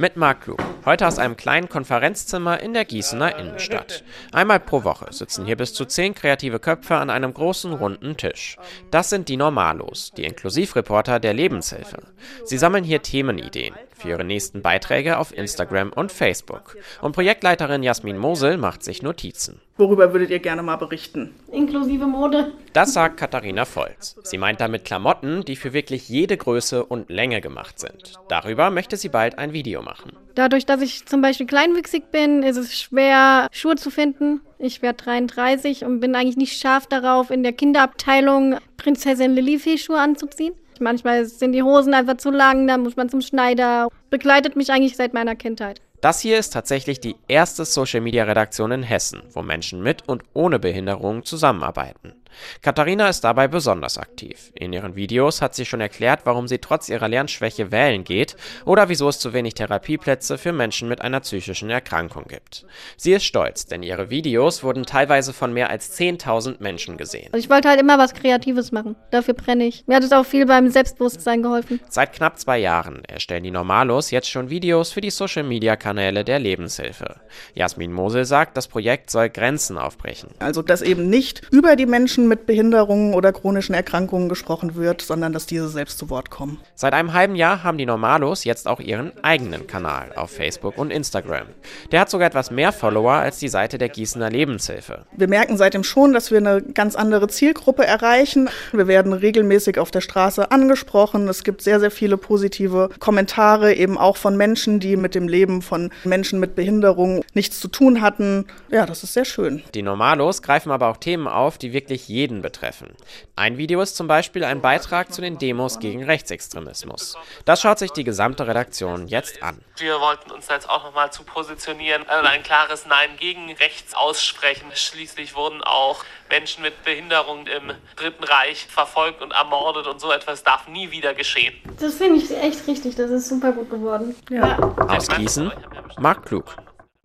Mit Marc Klug. Heute aus einem kleinen Konferenzzimmer in der Gießener Innenstadt. Einmal pro Woche sitzen hier bis zu zehn kreative Köpfe an einem großen runden Tisch. Das sind die Normalos, die Inklusivreporter der Lebenshilfe. Sie sammeln hier Themenideen für ihre nächsten Beiträge auf Instagram und Facebook. Und Projektleiterin Jasmin Mosel macht sich Notizen. Worüber würdet ihr gerne mal berichten? Inklusive Mode. Das sagt Katharina Volz. Sie meint damit Klamotten, die für wirklich jede Größe und Länge gemacht sind. Darüber möchte sie bald ein Video machen. Dadurch, dass ich zum Beispiel kleinwüchsig bin, ist es schwer, Schuhe zu finden. Ich werde 33 und bin eigentlich nicht scharf darauf, in der Kinderabteilung Prinzessin Lilifee-Schuhe anzuziehen. Manchmal sind die Hosen einfach zu lang, da muss man zum Schneider. Begleitet mich eigentlich seit meiner Kindheit. Das hier ist tatsächlich die erste Social-Media-Redaktion in Hessen, wo Menschen mit und ohne Behinderung zusammenarbeiten. Katharina ist dabei besonders aktiv. In ihren Videos hat sie schon erklärt, warum sie trotz ihrer Lernschwäche wählen geht oder wieso es zu wenig Therapieplätze für Menschen mit einer psychischen Erkrankung gibt. Sie ist stolz, denn ihre Videos wurden teilweise von mehr als 10.000 Menschen gesehen. Ich wollte halt immer was Kreatives machen. Dafür brenne ich. Mir hat es auch viel beim Selbstbewusstsein geholfen. Seit knapp zwei Jahren erstellen die Normalos jetzt schon Videos für die Social-Media-Kanäle der Lebenshilfe. Jasmin Mosel sagt, das Projekt soll Grenzen aufbrechen. Also, dass eben nicht über die Menschen mit Behinderungen oder chronischen Erkrankungen gesprochen wird, sondern dass diese selbst zu Wort kommen. Seit einem halben Jahr haben die Normalos jetzt auch ihren eigenen Kanal auf Facebook und Instagram. Der hat sogar etwas mehr Follower als die Seite der Gießener Lebenshilfe. Wir merken seitdem schon, dass wir eine ganz andere Zielgruppe erreichen. Wir werden regelmäßig auf der Straße angesprochen. Es gibt sehr, sehr viele positive Kommentare, eben auch von Menschen, die mit dem Leben von Menschen mit Behinderung nichts zu tun hatten. Ja, das ist sehr schön. Die Normalos greifen aber auch Themen auf, die wirklich jeden betreffen. Ein Video ist zum Beispiel ein Beitrag zu den Demos gegen Rechtsextremismus. Das schaut sich die gesamte Redaktion jetzt an. Wir wollten uns jetzt auch nochmal zu positionieren und ein klares Nein gegen rechts aussprechen. Schließlich wurden auch Menschen mit Behinderung im Dritten Reich verfolgt und ermordet und so etwas darf nie wieder geschehen. Das finde ich echt richtig. Das ist super gut geworden. Ja. Aus Gießen, Marc Klug.